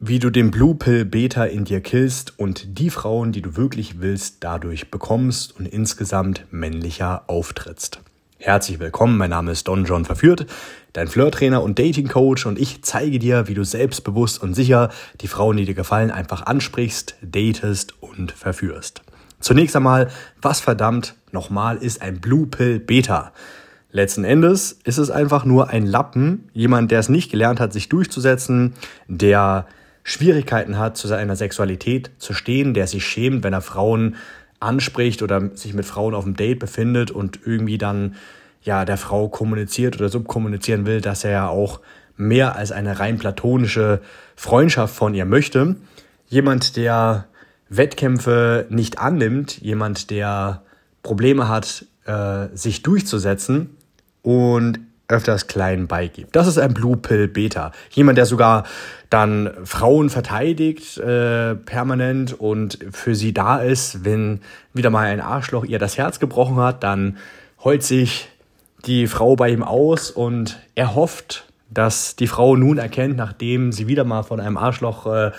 wie du den Blue Pill Beta in dir killst und die Frauen, die du wirklich willst, dadurch bekommst und insgesamt männlicher auftrittst. Herzlich willkommen, mein Name ist Don John Verführt, dein Flirttrainer und Dating Coach und ich zeige dir, wie du selbstbewusst und sicher die Frauen, die dir gefallen, einfach ansprichst, datest und verführst. Zunächst einmal, was verdammt nochmal ist ein Blue Pill Beta? Letzten Endes ist es einfach nur ein Lappen, jemand, der es nicht gelernt hat, sich durchzusetzen, der Schwierigkeiten hat, zu seiner Sexualität zu stehen, der sich schämt, wenn er Frauen anspricht oder sich mit Frauen auf dem Date befindet und irgendwie dann ja der Frau kommuniziert oder subkommunizieren will, dass er ja auch mehr als eine rein platonische Freundschaft von ihr möchte. Jemand, der Wettkämpfe nicht annimmt, jemand, der Probleme hat, äh, sich durchzusetzen und öfters klein beigibt. Das ist ein Blue Pill Beta. Jemand, der sogar dann Frauen verteidigt äh, permanent und für sie da ist, wenn wieder mal ein Arschloch ihr das Herz gebrochen hat, dann heult sich die Frau bei ihm aus und er hofft, dass die Frau nun erkennt, nachdem sie wieder mal von einem Arschloch äh,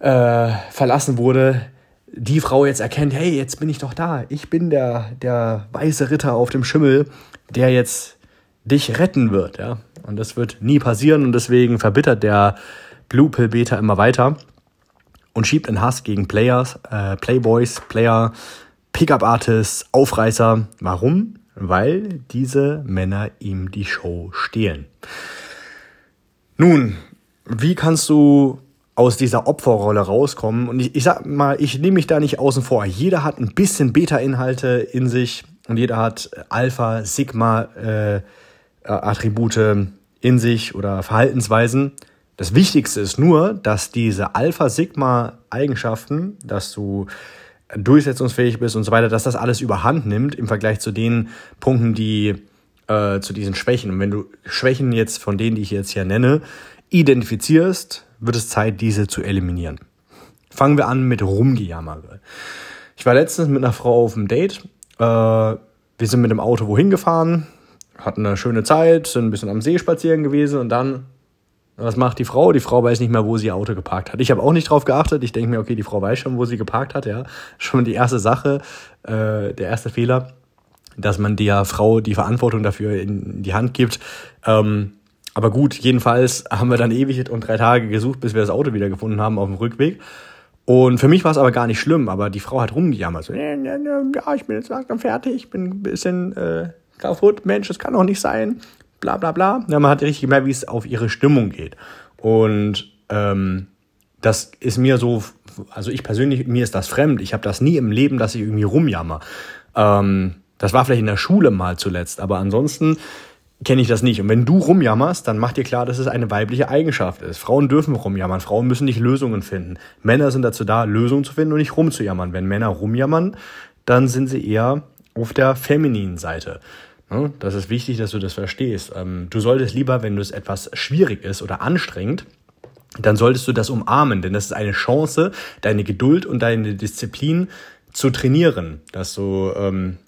äh, verlassen wurde, die Frau jetzt erkennt, hey, jetzt bin ich doch da. Ich bin der, der weiße Ritter auf dem Schimmel, der jetzt dich retten wird, ja. Und das wird nie passieren und deswegen verbittert der Blue Pill Beta immer weiter und schiebt einen Hass gegen Players, äh, Playboys, Player, Pickup Artists, Aufreißer. Warum? Weil diese Männer ihm die Show stehlen. Nun, wie kannst du aus dieser Opferrolle rauskommen? Und ich, ich sag mal, ich nehme mich da nicht außen vor. Jeder hat ein bisschen Beta-Inhalte in sich und jeder hat Alpha, Sigma, äh, Attribute in sich oder Verhaltensweisen. Das Wichtigste ist nur, dass diese Alpha-Sigma-Eigenschaften, dass du durchsetzungsfähig bist und so weiter, dass das alles überhand nimmt im Vergleich zu den Punkten, die äh, zu diesen Schwächen. Und wenn du Schwächen jetzt von denen, die ich jetzt hier nenne, identifizierst, wird es Zeit, diese zu eliminieren. Fangen wir an mit Rumgejammere. Ich war letztens mit einer Frau auf dem Date. Äh, wir sind mit dem Auto wohin gefahren hatten eine schöne Zeit, sind ein bisschen am See spazieren gewesen und dann, was macht die Frau? Die Frau weiß nicht mehr, wo sie ihr Auto geparkt hat. Ich habe auch nicht drauf geachtet. Ich denke mir, okay, die Frau weiß schon, wo sie geparkt hat, ja. Schon die erste Sache, äh, der erste Fehler, dass man der Frau die Verantwortung dafür in die Hand gibt. Ähm, aber gut, jedenfalls haben wir dann ewig und drei Tage gesucht, bis wir das Auto wieder gefunden haben auf dem Rückweg. Und für mich war es aber gar nicht schlimm, aber die Frau hat rumgejammert. So, ja, ich bin jetzt langsam fertig, ich bin ein bisschen äh, kaputt, Mensch, das kann doch nicht sein, bla bla bla. Ja, man hat richtig gemerkt, wie es auf ihre Stimmung geht. Und ähm, das ist mir so, also ich persönlich, mir ist das fremd. Ich habe das nie im Leben, dass ich irgendwie rumjammer. Ähm, das war vielleicht in der Schule mal zuletzt, aber ansonsten kenne ich das nicht. Und wenn du rumjammerst, dann mach dir klar, dass es eine weibliche Eigenschaft ist. Frauen dürfen rumjammern. Frauen müssen nicht Lösungen finden. Männer sind dazu da, Lösungen zu finden und nicht rumzujammern. Wenn Männer rumjammern, dann sind sie eher auf der femininen Seite. Das ist wichtig, dass du das verstehst. Ähm, du solltest lieber, wenn es etwas schwierig ist oder anstrengend, dann solltest du das umarmen, denn das ist eine Chance, deine Geduld und deine Disziplin zu trainieren, dass du, ähm,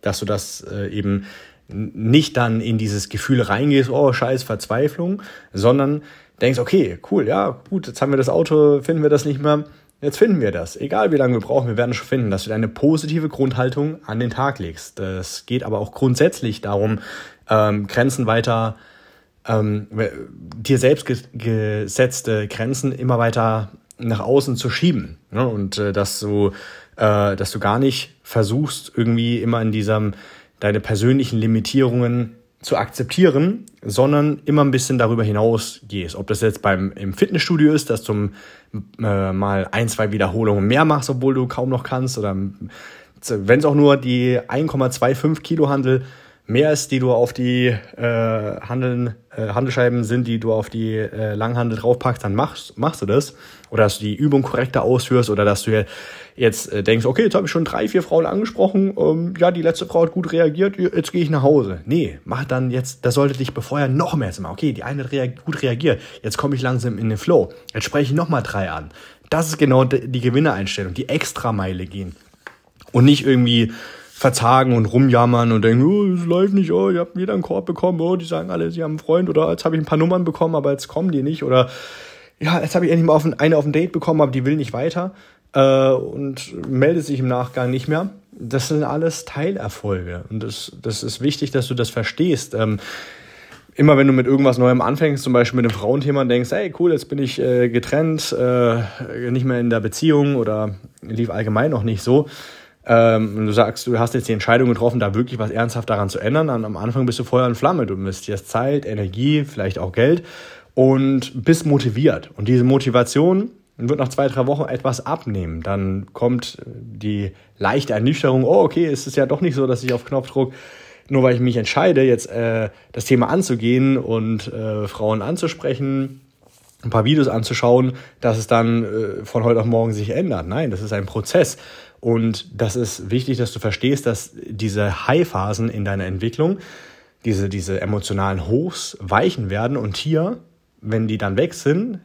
dass du das äh, eben nicht dann in dieses Gefühl reingehst, oh scheiß Verzweiflung, sondern denkst, okay, cool, ja, gut, jetzt haben wir das Auto, finden wir das nicht mehr, Jetzt finden wir das. Egal wie lange wir brauchen, wir werden schon finden, dass du eine positive Grundhaltung an den Tag legst. Es geht aber auch grundsätzlich darum, ähm, Grenzen weiter, ähm, dir selbst gesetzte Grenzen immer weiter nach außen zu schieben. Ne? Und äh, dass du, äh, dass du gar nicht versuchst, irgendwie immer in diesem deine persönlichen Limitierungen zu akzeptieren, sondern immer ein bisschen darüber hinaus gehst. Ob das jetzt beim im Fitnessstudio ist, dass du äh, mal ein, zwei Wiederholungen mehr machst, obwohl du kaum noch kannst, oder wenn es auch nur die 1,25 Kilo Handel mehr ist, die du auf die äh, Handeln, äh, Handelscheiben sind, die du auf die äh, Langhandel draufpackst, dann machst, machst du das. Oder dass du die Übung korrekter ausführst oder dass du jetzt äh, denkst, okay, jetzt habe ich schon drei, vier Frauen angesprochen, ähm, ja, die letzte Frau hat gut reagiert, jetzt gehe ich nach Hause. Nee, mach dann jetzt, das sollte dich befeuern, noch mehr zu machen. Okay, die eine hat rea gut reagiert, jetzt komme ich langsam in den Flow. Jetzt spreche ich nochmal drei an. Das ist genau die Gewinnereinstellung, die Extrameile gehen. Und nicht irgendwie verzagen und rumjammern und denken, oh, es läuft nicht, oh, ihr habt wieder einen Korb bekommen, oh, die sagen alle, sie haben einen Freund oder jetzt habe ich ein paar Nummern bekommen, aber jetzt kommen die nicht oder ja, jetzt habe ich endlich mal auf ein, eine auf ein Date bekommen, aber die will nicht weiter äh, und meldet sich im Nachgang nicht mehr. Das sind alles Teilerfolge und das, das ist wichtig, dass du das verstehst. Ähm, immer wenn du mit irgendwas Neuem anfängst, zum Beispiel mit einem Frauenthema, denkst, hey cool, jetzt bin ich äh, getrennt, äh, nicht mehr in der Beziehung oder lief allgemein noch nicht so. Ähm, du sagst, du hast jetzt die Entscheidung getroffen, da wirklich was ernsthaft daran zu ändern. Dann am Anfang bist du Feuer und Flamme. Du investierst Zeit, Energie, vielleicht auch Geld und bist motiviert. Und diese Motivation wird nach zwei, drei Wochen etwas abnehmen. Dann kommt die leichte Ernüchterung, oh, okay, es ist ja doch nicht so, dass ich auf Knopfdruck, nur weil ich mich entscheide, jetzt äh, das Thema anzugehen und äh, Frauen anzusprechen, ein paar Videos anzuschauen, dass es dann äh, von heute auf morgen sich ändert. Nein, das ist ein Prozess. Und das ist wichtig, dass du verstehst, dass diese High-Phasen in deiner Entwicklung, diese, diese emotionalen Hochs weichen werden und hier wenn die dann weg sind,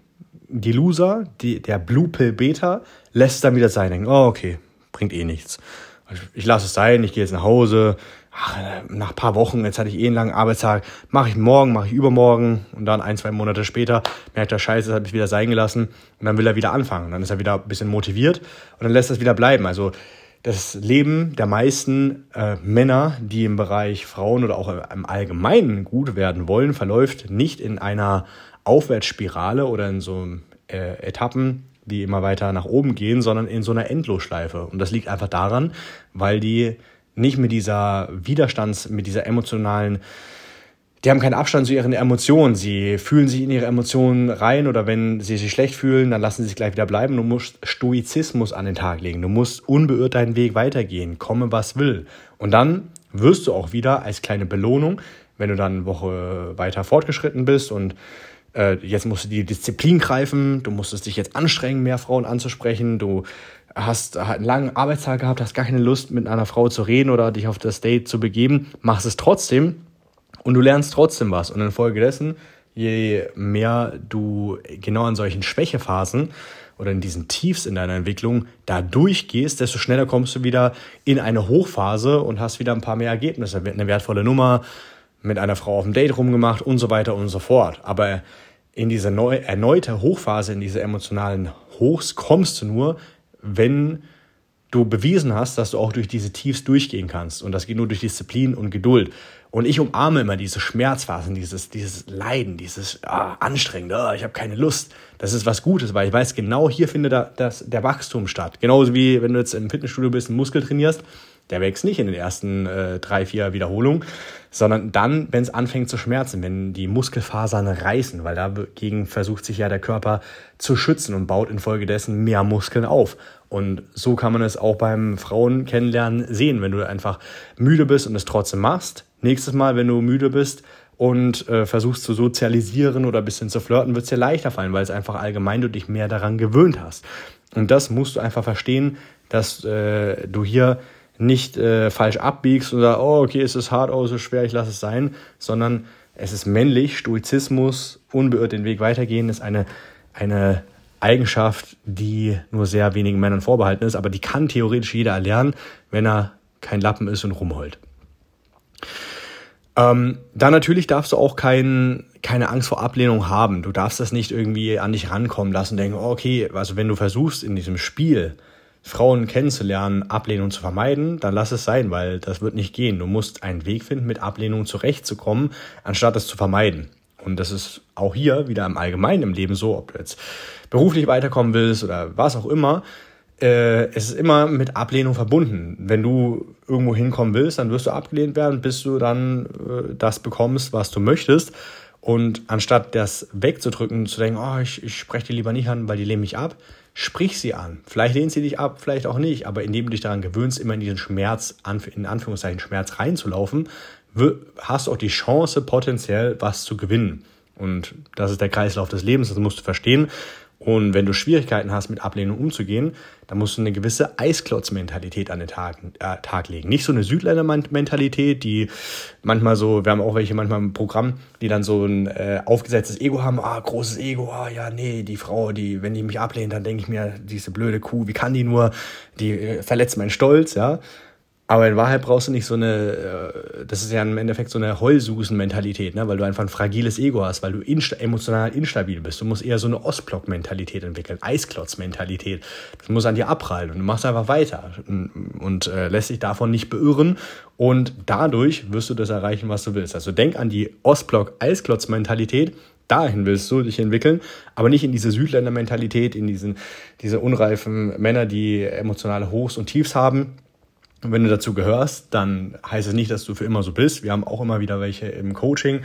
die Loser, die, der Blue Pill Beta, lässt dann wieder sein. Denken, oh, okay, bringt eh nichts. Also ich lasse es sein, ich gehe jetzt nach Hause. Ach, nach ein paar Wochen, jetzt hatte ich eh einen langen Arbeitstag, mache ich morgen, mache ich übermorgen und dann ein, zwei Monate später merkt er, scheiße, das habe ich wieder sein gelassen und dann will er wieder anfangen. Dann ist er wieder ein bisschen motiviert und dann lässt er es wieder bleiben. Also das Leben der meisten äh, Männer, die im Bereich Frauen oder auch im Allgemeinen gut werden wollen, verläuft nicht in einer Aufwärtsspirale oder in so äh, Etappen, die immer weiter nach oben gehen, sondern in so einer Endlosschleife. Und das liegt einfach daran, weil die nicht mit dieser Widerstands, mit dieser emotionalen, die haben keinen Abstand zu ihren Emotionen. Sie fühlen sich in ihre Emotionen rein oder wenn sie sich schlecht fühlen, dann lassen sie sich gleich wieder bleiben. Du musst Stoizismus an den Tag legen. Du musst unbeirrt deinen Weg weitergehen, komme was will. Und dann wirst du auch wieder als kleine Belohnung, wenn du dann eine Woche weiter fortgeschritten bist und äh, jetzt musst du die Disziplin greifen, du musstest dich jetzt anstrengen, mehr Frauen anzusprechen, du hast einen langen Arbeitstag gehabt, hast gar keine Lust, mit einer Frau zu reden oder dich auf das Date zu begeben, machst es trotzdem und du lernst trotzdem was. Und infolgedessen, je mehr du genau an solchen Schwächephasen oder in diesen Tiefs in deiner Entwicklung da durchgehst, desto schneller kommst du wieder in eine Hochphase und hast wieder ein paar mehr Ergebnisse, eine wertvolle Nummer, mit einer Frau auf dem Date rumgemacht und so weiter und so fort. Aber in diese neu, erneute Hochphase, in diese emotionalen Hochs kommst du nur, wenn du bewiesen hast, dass du auch durch diese Tiefs durchgehen kannst. Und das geht nur durch Disziplin und Geduld. Und ich umarme immer diese Schmerzphasen, dieses, dieses Leiden, dieses ah, anstrengend, ah, ich habe keine Lust. Das ist was Gutes, weil ich weiß, genau hier findet da, das, der Wachstum statt. Genauso wie wenn du jetzt im Fitnessstudio bist, einen Muskel trainierst, der wächst nicht in den ersten äh, drei, vier Wiederholungen, sondern dann, wenn es anfängt zu schmerzen, wenn die Muskelfasern reißen, weil dagegen versucht sich ja der Körper zu schützen und baut infolgedessen mehr Muskeln auf. Und so kann man es auch beim Frauen kennenlernen sehen, wenn du einfach müde bist und es trotzdem machst. Nächstes Mal, wenn du müde bist und äh, versuchst zu sozialisieren oder ein bisschen zu flirten, wird es dir leichter fallen, weil es einfach allgemein du dich mehr daran gewöhnt hast. Und das musst du einfach verstehen, dass äh, du hier nicht äh, falsch abbiegst oder, oh, okay, es ist hart, oh, so schwer, ich lasse es sein, sondern es ist männlich, Stoizismus, unbeirrt den Weg weitergehen, ist eine, eine Eigenschaft, die nur sehr wenigen Männern vorbehalten ist, aber die kann theoretisch jeder erlernen, wenn er kein Lappen ist und rumheult. Ähm, dann natürlich darfst du auch kein, keine Angst vor Ablehnung haben. Du darfst das nicht irgendwie an dich rankommen lassen und denken, okay, also wenn du versuchst in diesem Spiel Frauen kennenzulernen, Ablehnung zu vermeiden, dann lass es sein, weil das wird nicht gehen. Du musst einen Weg finden, mit Ablehnung zurechtzukommen, anstatt es zu vermeiden. Und das ist auch hier wieder im Allgemeinen im Leben so, ob du jetzt beruflich weiterkommen willst oder was auch immer. Äh, es ist immer mit Ablehnung verbunden. Wenn du irgendwo hinkommen willst, dann wirst du abgelehnt werden, bis du dann äh, das bekommst, was du möchtest. Und anstatt das wegzudrücken, zu denken, oh, ich, ich spreche die lieber nicht an, weil die lehnen mich ab, sprich sie an. Vielleicht lehnt sie dich ab, vielleicht auch nicht, aber indem du dich daran gewöhnst, immer in diesen Schmerz, in Anführungszeichen Schmerz reinzulaufen, hast du auch die Chance, potenziell was zu gewinnen. Und das ist der Kreislauf des Lebens, das musst du verstehen. Und wenn du Schwierigkeiten hast, mit Ablehnung umzugehen, dann musst du eine gewisse Eisklotzmentalität an den Tag, äh, Tag legen. Nicht so eine Südländer-Mentalität, die manchmal so, wir haben auch welche manchmal im Programm, die dann so ein äh, aufgesetztes Ego haben, ah, großes Ego, ah, ja, nee, die Frau, die, wenn die mich ablehnt, dann denke ich mir, diese blöde Kuh, wie kann die nur, die äh, verletzt meinen Stolz, ja. Aber in Wahrheit brauchst du nicht so eine, äh, das ist ja im Endeffekt so eine Heulsusen-Mentalität, ne? weil du einfach ein fragiles Ego hast, weil du insta emotional instabil bist. Du musst eher so eine Ostblock-Mentalität entwickeln, Eisklotz-Mentalität. Das muss an dir abprallen und du machst einfach weiter und, und äh, lässt dich davon nicht beirren und dadurch wirst du das erreichen, was du willst. Also denk an die Ostblock-Eisklotz-Mentalität, dahin willst du dich entwickeln, aber nicht in diese Südländer-Mentalität, in diesen, diese unreifen Männer, die emotionale Hochs und Tiefs haben und wenn du dazu gehörst, dann heißt es nicht, dass du für immer so bist. Wir haben auch immer wieder welche im Coaching,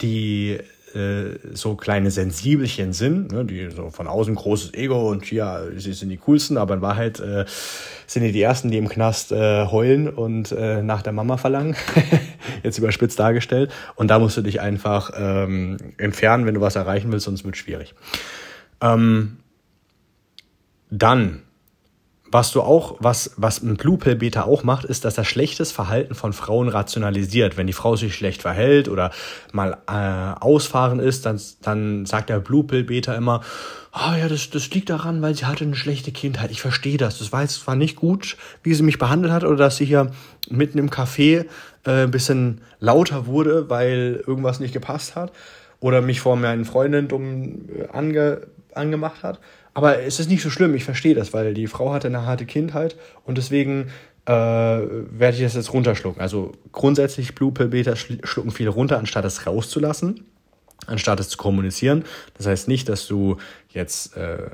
die äh, so kleine Sensibelchen sind, ne, die so von außen großes Ego und ja, sie sind die coolsten, aber in Wahrheit äh, sind die die ersten, die im Knast äh, heulen und äh, nach der Mama verlangen. Jetzt überspitzt dargestellt. Und da musst du dich einfach ähm, entfernen, wenn du was erreichen willst, sonst wird es schwierig. Ähm, dann was du auch, was, was ein Blue Pill Beta auch macht, ist, dass er schlechtes Verhalten von Frauen rationalisiert. Wenn die Frau sich schlecht verhält oder mal äh, ausfahren ist, dann, dann sagt der Blue Pill Beta immer, ah oh ja, das, das liegt daran, weil sie hatte eine schlechte Kindheit. Ich verstehe das. Das war zwar nicht gut, wie sie mich behandelt hat oder dass sie hier mitten im Café äh, ein bisschen lauter wurde, weil irgendwas nicht gepasst hat oder mich vor meinen Freundin dumm äh, ange, angemacht hat. Aber es ist nicht so schlimm, ich verstehe das, weil die Frau hatte eine harte Kindheit und deswegen äh, werde ich das jetzt runterschlucken. Also grundsätzlich Blue Pill Beta schlucken viele runter, anstatt es rauszulassen, anstatt es zu kommunizieren. Das heißt nicht, dass du jetzt, äh,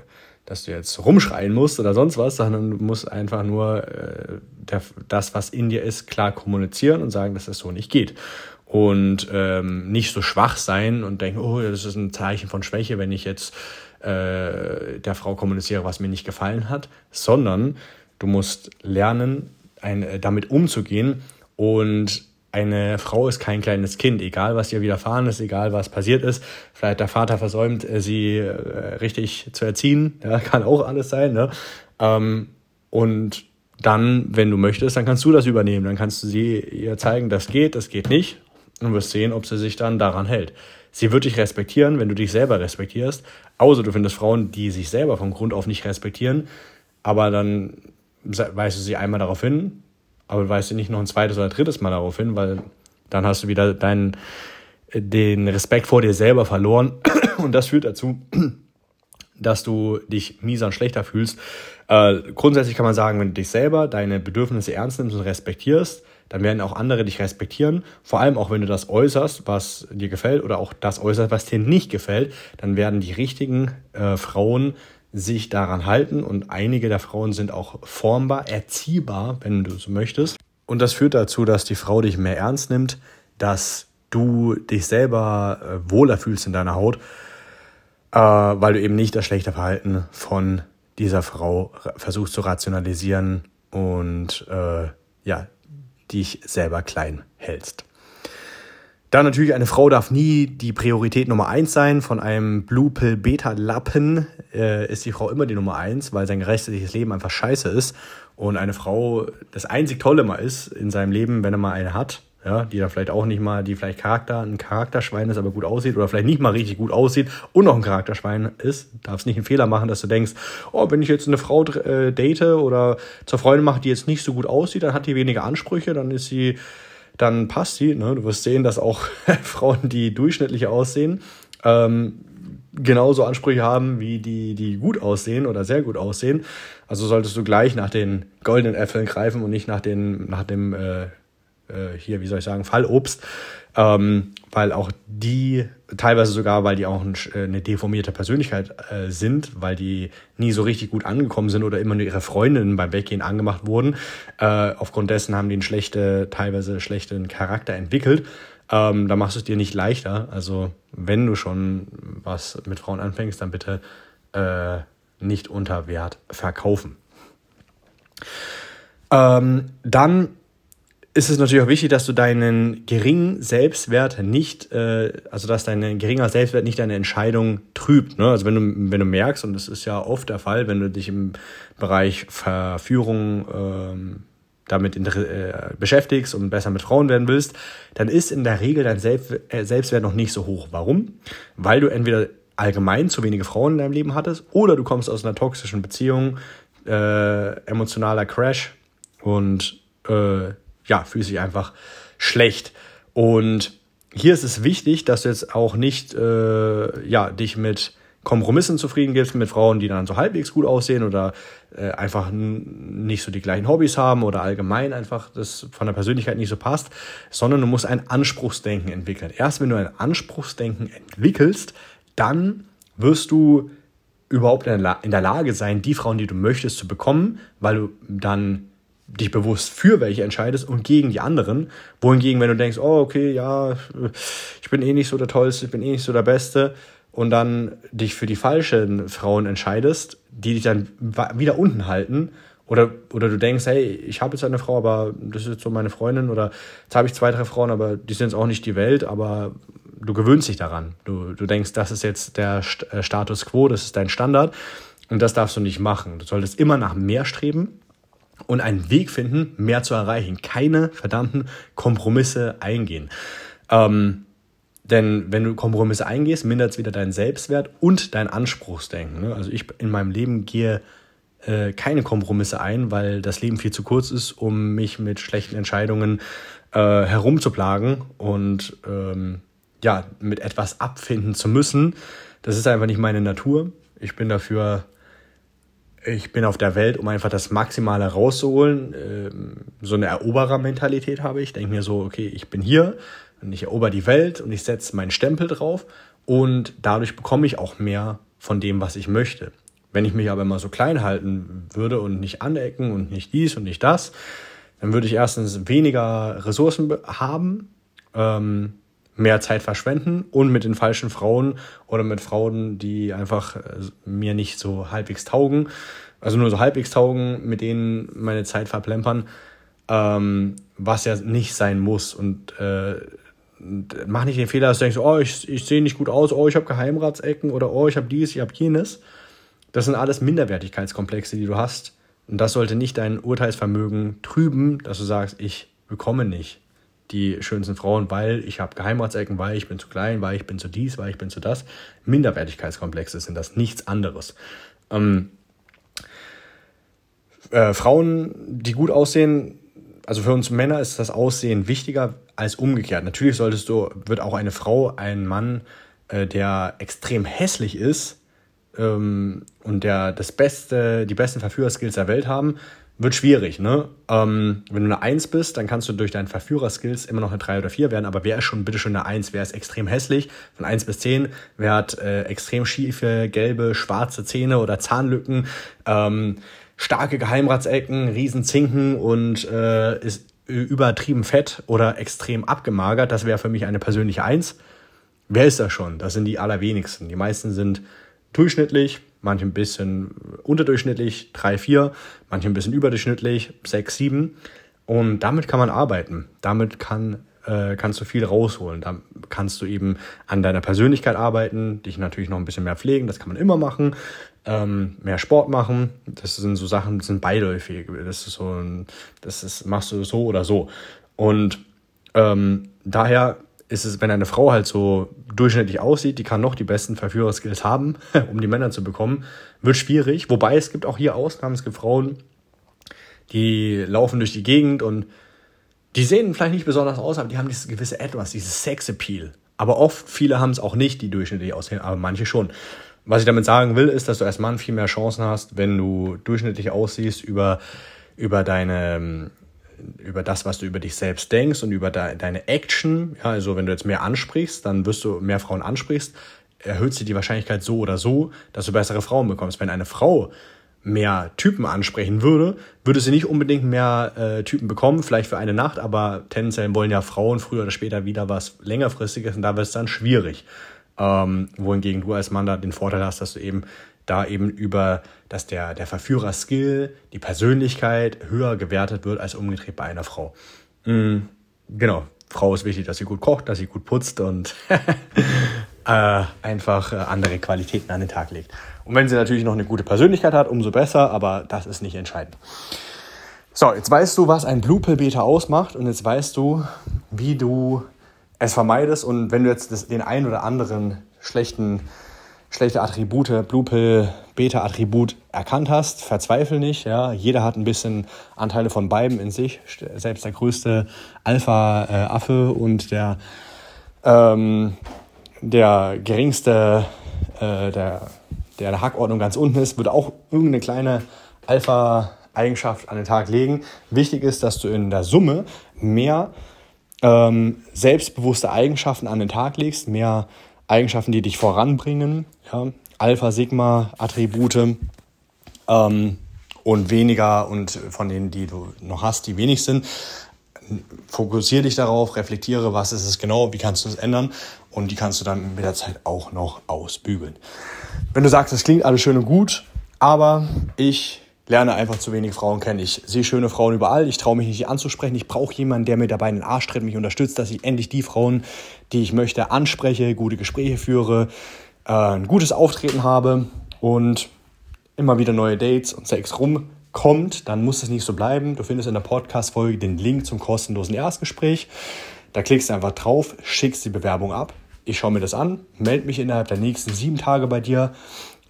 dass du jetzt rumschreien musst oder sonst was, sondern du musst einfach nur äh, der, das, was in dir ist, klar kommunizieren und sagen, dass das so nicht geht und ähm, nicht so schwach sein und denken, oh, das ist ein Zeichen von Schwäche, wenn ich jetzt äh, der Frau kommuniziere, was mir nicht gefallen hat, sondern du musst lernen, ein, äh, damit umzugehen und eine Frau ist kein kleines Kind, egal was ihr widerfahren ist, egal was passiert ist. Vielleicht der Vater versäumt, äh, sie äh, richtig zu erziehen, ja, kann auch alles sein. Ne? Ähm, und dann, wenn du möchtest, dann kannst du das übernehmen. Dann kannst du sie ihr zeigen, das geht, das geht nicht. Und wirst sehen, ob sie sich dann daran hält. Sie wird dich respektieren, wenn du dich selber respektierst. Außer du findest Frauen, die sich selber von Grund auf nicht respektieren. Aber dann weist du sie einmal darauf hin, aber du weist sie nicht noch ein zweites oder drittes Mal darauf hin, weil dann hast du wieder deinen, den Respekt vor dir selber verloren. Und das führt dazu, dass du dich mieser und schlechter fühlst. Äh, grundsätzlich kann man sagen, wenn du dich selber deine Bedürfnisse ernst nimmst und respektierst, dann werden auch andere dich respektieren. Vor allem auch wenn du das äußerst, was dir gefällt oder auch das äußerst, was dir nicht gefällt, dann werden die richtigen äh, Frauen sich daran halten und einige der Frauen sind auch formbar, erziehbar, wenn du so möchtest. Und das führt dazu, dass die Frau dich mehr ernst nimmt, dass du dich selber äh, wohler fühlst in deiner Haut, äh, weil du eben nicht das schlechte Verhalten von dieser Frau versuchst zu rationalisieren und äh, ja, dich selber klein hältst. Dann natürlich, eine Frau darf nie die Priorität Nummer eins sein. Von einem Blue Pill Beta Lappen äh, ist die Frau immer die Nummer eins, weil sein restliches Leben einfach scheiße ist. Und eine Frau das einzig Tolle mal ist in seinem Leben, wenn er mal eine hat ja, die da vielleicht auch nicht mal, die vielleicht Charakter, ein Charakterschwein ist, aber gut aussieht oder vielleicht nicht mal richtig gut aussieht und noch ein Charakterschwein ist, darfst nicht einen Fehler machen, dass du denkst, oh, wenn ich jetzt eine Frau äh, date oder zur Freundin mache, die jetzt nicht so gut aussieht, dann hat die weniger Ansprüche, dann ist sie, dann passt sie. Ne? Du wirst sehen, dass auch Frauen, die durchschnittlich aussehen, ähm, genauso Ansprüche haben wie die, die gut aussehen oder sehr gut aussehen. Also solltest du gleich nach den goldenen Äpfeln greifen und nicht nach, den, nach dem äh, hier, wie soll ich sagen, Fallobst, ähm, weil auch die, teilweise sogar, weil die auch ein, äh, eine deformierte Persönlichkeit äh, sind, weil die nie so richtig gut angekommen sind oder immer nur ihre Freundinnen beim Weggehen angemacht wurden. Äh, aufgrund dessen haben die einen schlechte, teilweise schlechten Charakter entwickelt. Ähm, da machst du es dir nicht leichter. Also wenn du schon was mit Frauen anfängst, dann bitte äh, nicht unter Wert verkaufen. Ähm, dann ist es natürlich auch wichtig, dass du deinen geringen Selbstwert nicht, äh, also dass dein geringer Selbstwert nicht deine Entscheidung trübt. Ne? Also wenn du, wenn du merkst, und das ist ja oft der Fall, wenn du dich im Bereich Verführung ähm, damit äh, beschäftigst und besser mit Frauen werden willst, dann ist in der Regel dein Selbst äh, Selbstwert noch nicht so hoch. Warum? Weil du entweder allgemein zu wenige Frauen in deinem Leben hattest oder du kommst aus einer toxischen Beziehung, äh, emotionaler Crash und äh, ja, fühlst dich einfach schlecht. Und hier ist es wichtig, dass du jetzt auch nicht äh, ja, dich mit Kompromissen zufrieden gibst, mit Frauen, die dann so halbwegs gut aussehen oder äh, einfach nicht so die gleichen Hobbys haben oder allgemein einfach das von der Persönlichkeit nicht so passt, sondern du musst ein Anspruchsdenken entwickeln. Erst wenn du ein Anspruchsdenken entwickelst, dann wirst du überhaupt in der Lage sein, die Frauen, die du möchtest, zu bekommen, weil du dann dich bewusst für welche entscheidest und gegen die anderen. Wohingegen, wenn du denkst, oh, okay, ja, ich bin eh nicht so der Tollste, ich bin eh nicht so der Beste und dann dich für die falschen Frauen entscheidest, die dich dann wieder unten halten oder, oder du denkst, hey, ich habe jetzt eine Frau, aber das ist jetzt so meine Freundin oder jetzt habe ich zwei, drei Frauen, aber die sind jetzt auch nicht die Welt, aber du gewöhnst dich daran. Du, du denkst, das ist jetzt der äh, Status quo, das ist dein Standard und das darfst du nicht machen. Du solltest immer nach mehr streben und einen Weg finden, mehr zu erreichen. Keine verdammten Kompromisse eingehen. Ähm, denn wenn du Kompromisse eingehst, mindert es wieder deinen Selbstwert und dein Anspruchsdenken. Ne? Also ich in meinem Leben gehe äh, keine Kompromisse ein, weil das Leben viel zu kurz ist, um mich mit schlechten Entscheidungen äh, herumzuplagen und ähm, ja, mit etwas abfinden zu müssen. Das ist einfach nicht meine Natur. Ich bin dafür ich bin auf der Welt, um einfach das Maximale rauszuholen. Ähm, so eine Eroberermentalität habe ich. Denke mir so, okay, ich bin hier und ich erober die Welt und ich setze meinen Stempel drauf und dadurch bekomme ich auch mehr von dem, was ich möchte. Wenn ich mich aber immer so klein halten würde und nicht anecken und nicht dies und nicht das, dann würde ich erstens weniger Ressourcen haben, ähm, mehr Zeit verschwenden und mit den falschen Frauen oder mit Frauen, die einfach äh, mir nicht so halbwegs taugen, also nur so halbwegs taugen, mit denen meine Zeit verplempern, ähm, was ja nicht sein muss. Und äh, mach nicht den Fehler, dass du denkst, oh, ich, ich sehe nicht gut aus, oh, ich habe Geheimratsecken oder oh, ich habe dies, ich habe jenes. Das sind alles Minderwertigkeitskomplexe, die du hast. Und das sollte nicht dein Urteilsvermögen trüben, dass du sagst, ich bekomme nicht die schönsten Frauen, weil ich habe Geheimratsecken, weil ich bin zu klein, weil ich bin zu dies, weil ich bin zu das. Minderwertigkeitskomplexe sind das nichts anderes. Ähm, äh, Frauen, die gut aussehen, also für uns Männer ist das Aussehen wichtiger als umgekehrt. Natürlich solltest du, wird auch eine Frau, ein Mann, äh, der extrem hässlich ist ähm, und der das beste, die besten Verführerskills der Welt haben, wird schwierig, ne? Ähm, wenn du eine 1 bist, dann kannst du durch deinen Verführerskills immer noch eine 3 oder 4 werden, aber wer ist schon bitte schon eine 1? Wer ist extrem hässlich? Von 1 bis 10, wer hat äh, extrem schiefe, gelbe, schwarze Zähne oder Zahnlücken, ähm, starke Geheimratsecken, Riesenzinken und äh, ist übertrieben fett oder extrem abgemagert, das wäre für mich eine persönliche 1. Wer ist das schon? Das sind die allerwenigsten. Die meisten sind durchschnittlich, manche ein bisschen unterdurchschnittlich, 3, 4, manche ein bisschen überdurchschnittlich, 6, 7. Und damit kann man arbeiten. Damit kann, äh, kannst du viel rausholen. Da kannst du eben an deiner Persönlichkeit arbeiten, dich natürlich noch ein bisschen mehr pflegen, das kann man immer machen. Ähm, mehr Sport machen, das sind so Sachen, das sind beiläufig. Das ist so ein, das ist, machst du so oder so. Und ähm, daher ist es, wenn eine Frau halt so durchschnittlich aussieht, die kann noch die besten Verführerskills haben, um die Männer zu bekommen, wird schwierig. Wobei es gibt auch hier Ausnahmen, es gibt Frauen, die laufen durch die Gegend und die sehen vielleicht nicht besonders aus, aber die haben dieses gewisse Etwas, dieses Sexappeal. Aber oft, viele haben es auch nicht, die durchschnittlich aussehen, aber manche schon. Was ich damit sagen will, ist, dass du als Mann viel mehr Chancen hast, wenn du durchschnittlich aussiehst über, über deine über das, was du über dich selbst denkst und über de deine Action. Ja, also wenn du jetzt mehr ansprichst, dann wirst du mehr Frauen ansprichst, erhöht sich die Wahrscheinlichkeit so oder so, dass du bessere Frauen bekommst. Wenn eine Frau mehr Typen ansprechen würde, würde sie nicht unbedingt mehr äh, Typen bekommen, vielleicht für eine Nacht, aber tendenziell wollen ja Frauen früher oder später wieder was längerfristiges und da wird es dann schwierig. Ähm, wohingegen du als Mann da den Vorteil hast, dass du eben da eben über, dass der, der Verführerskill, die Persönlichkeit höher gewertet wird als umgedreht bei einer Frau. Mhm. Genau, Frau ist wichtig, dass sie gut kocht, dass sie gut putzt und äh, einfach äh, andere Qualitäten an den Tag legt. Und wenn sie natürlich noch eine gute Persönlichkeit hat, umso besser, aber das ist nicht entscheidend. So, jetzt weißt du, was ein Blue Pill Beta ausmacht und jetzt weißt du, wie du es vermeidest und wenn du jetzt das, den einen oder anderen schlechten schlechte Attribute, Blue Pill, Beta-Attribut erkannt hast, verzweifel nicht. Ja, jeder hat ein bisschen Anteile von beiden in sich. Selbst der größte Alpha-Affe und der ähm, der geringste, äh, der, der der Hackordnung ganz unten ist, würde auch irgendeine kleine Alpha-Eigenschaft an den Tag legen. Wichtig ist, dass du in der Summe mehr ähm, selbstbewusste Eigenschaften an den Tag legst, mehr Eigenschaften, die dich voranbringen, ja? Alpha, Sigma, Attribute ähm, und weniger und von denen, die du noch hast, die wenig sind. Fokussiere dich darauf, reflektiere, was ist es genau, wie kannst du es ändern und die kannst du dann mit der Zeit auch noch ausbügeln. Wenn du sagst, das klingt alles schön und gut, aber ich lerne einfach zu wenig Frauen kennen. Ich sehe schöne Frauen überall, ich traue mich nicht anzusprechen. Ich brauche jemanden, der mir dabei in den Arsch tritt, mich unterstützt, dass ich endlich die Frauen, die ich möchte, anspreche, gute Gespräche führe, äh, ein gutes Auftreten habe und immer wieder neue Dates und Sex rumkommt, dann muss es nicht so bleiben. Du findest in der Podcast-Folge den Link zum kostenlosen Erstgespräch. Da klickst du einfach drauf, schickst die Bewerbung ab. Ich schaue mir das an, melde mich innerhalb der nächsten sieben Tage bei dir.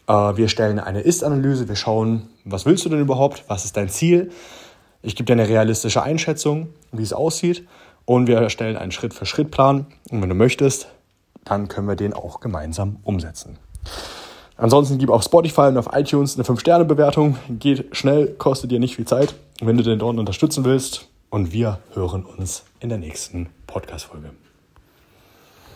Äh, wir stellen eine Ist-Analyse, wir schauen, was willst du denn überhaupt, was ist dein Ziel. Ich gebe dir eine realistische Einschätzung, wie es aussieht. Und wir erstellen einen Schritt-für-Schritt-Plan. Und wenn du möchtest, dann können wir den auch gemeinsam umsetzen. Ansonsten gib auf Spotify und auf iTunes eine 5-Sterne-Bewertung. Geht schnell, kostet dir nicht viel Zeit, wenn du den dort unterstützen willst. Und wir hören uns in der nächsten Podcast-Folge.